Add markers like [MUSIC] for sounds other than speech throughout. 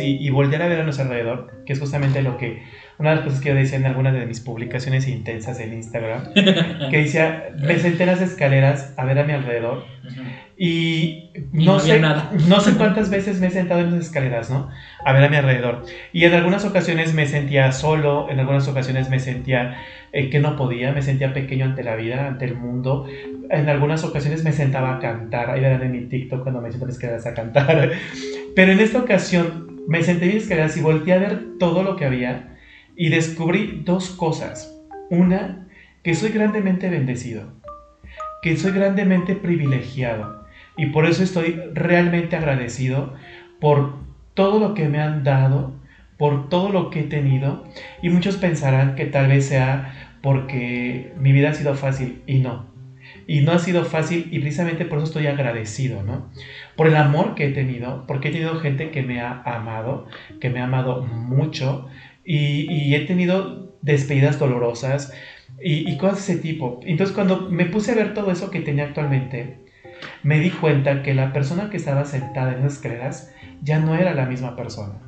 y, y voltear a ver a nuestro alrededor, que es justamente lo que, una de las cosas que yo decía en algunas de mis publicaciones intensas en Instagram, [LAUGHS] que decía, me senté en las escaleras a ver a mi alrededor y, Y no, no sé, nada. no sé cuántas veces me he sentado en las escaleras, ¿no? A ver a mi alrededor. Y en algunas ocasiones me sentía solo, en algunas ocasiones me sentía eh, que no podía, me sentía pequeño ante la vida, ante el mundo. En algunas ocasiones me sentaba a cantar, ahí verán en mi TikTok cuando me siento en las escaleras a cantar. [LAUGHS] Pero en esta ocasión me senté en mis escaleras y volteé a ver todo lo que había y descubrí dos cosas. Una, que soy grandemente bendecido, que soy grandemente privilegiado y por eso estoy realmente agradecido por todo lo que me han dado, por todo lo que he tenido y muchos pensarán que tal vez sea porque mi vida ha sido fácil y no. Y no ha sido fácil y precisamente por eso estoy agradecido, ¿no? Por el amor que he tenido, porque he tenido gente que me ha amado, que me ha amado mucho y, he tenido despedidas dolorosas y, y cosas de ese tipo. Entonces cuando me puse a ver todo eso que tenía actualmente, me di cuenta que la persona que estaba sentada en las escaleras ya no era la misma persona.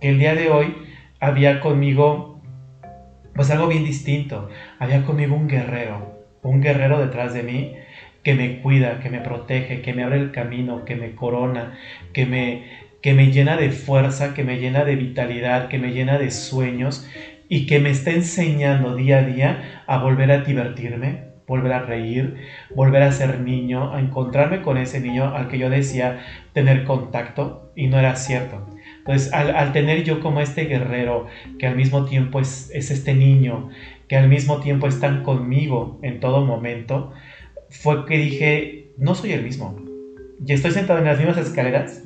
Que el día de hoy había conmigo pues algo bien distinto. Había conmigo un guerrero, un guerrero detrás de mí que me cuida, que me protege, que me abre el camino, que me corona, que me, que me llena de fuerza, que me llena de vitalidad, que me llena de sueños y que me está enseñando día a día a volver a divertirme, volver a reír, volver a ser niño, a encontrarme con ese niño al que yo decía tener contacto y no era cierto. Entonces, al, tener yo como este guerrero que al mismo tiempo es, es este niño, que al mismo tiempo están conmigo en todo momento, fue que dije, no soy el mismo. Y estoy sentado en las mismas escaleras,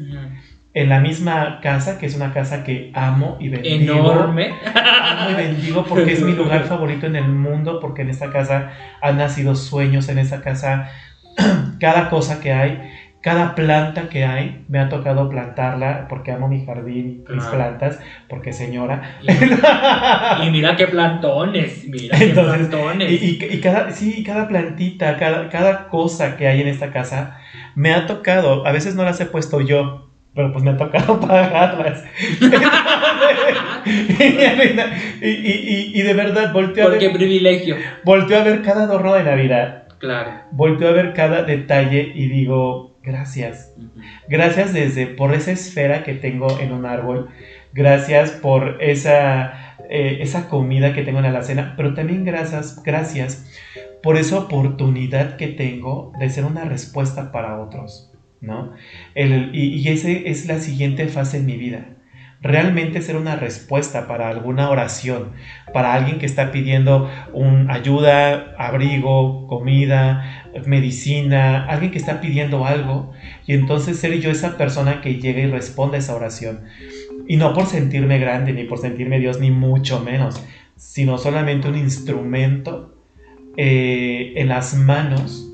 en la misma casa, que es una casa que amo y bendigo. Enorme. Amo y bendigo porque es mi lugar favorito en el mundo, porque en esta casa han nacido sueños, en esta casa [CLEARS THROAT] cada cosa que hay, cada planta que hay, me ha tocado plantarla porque amo mi jardín, mis Claro. plantas, porque señora. [LAUGHS] Y mira qué plantones, mira qué Entonces, plantones. Y, y- y cada, sí, cada plantita, cada, cada cosa que hay en esta casa, me ha tocado, a veces no las he puesto yo, pero pues me ha tocado [LAUGHS] pagarlas. y, y- y- y de verdad, volteo a, Porque ver, privilegio. volteo a ver cada adorno de Navidad, Claro. volteo a ver cada detalle y digo, gracias. Gracias desde por esa esfera que tengo en un árbol. Gracias por esa, eh, esa comida que tengo en la alacena. Pero también gracias, gracias por esa oportunidad que tengo de ser una respuesta para otros. ¿No? El- y, y ese es la siguiente fase en mi vida. Realmente ser una respuesta para alguna oración, para alguien que está pidiendo un ayuda, abrigo, comida, medicina, alguien que está pidiendo algo y entonces ser yo esa persona que llega y responde a esa oración. Y no por sentirme grande, ni por sentirme Dios, ni mucho menos, sino solamente un instrumento eh, en las manos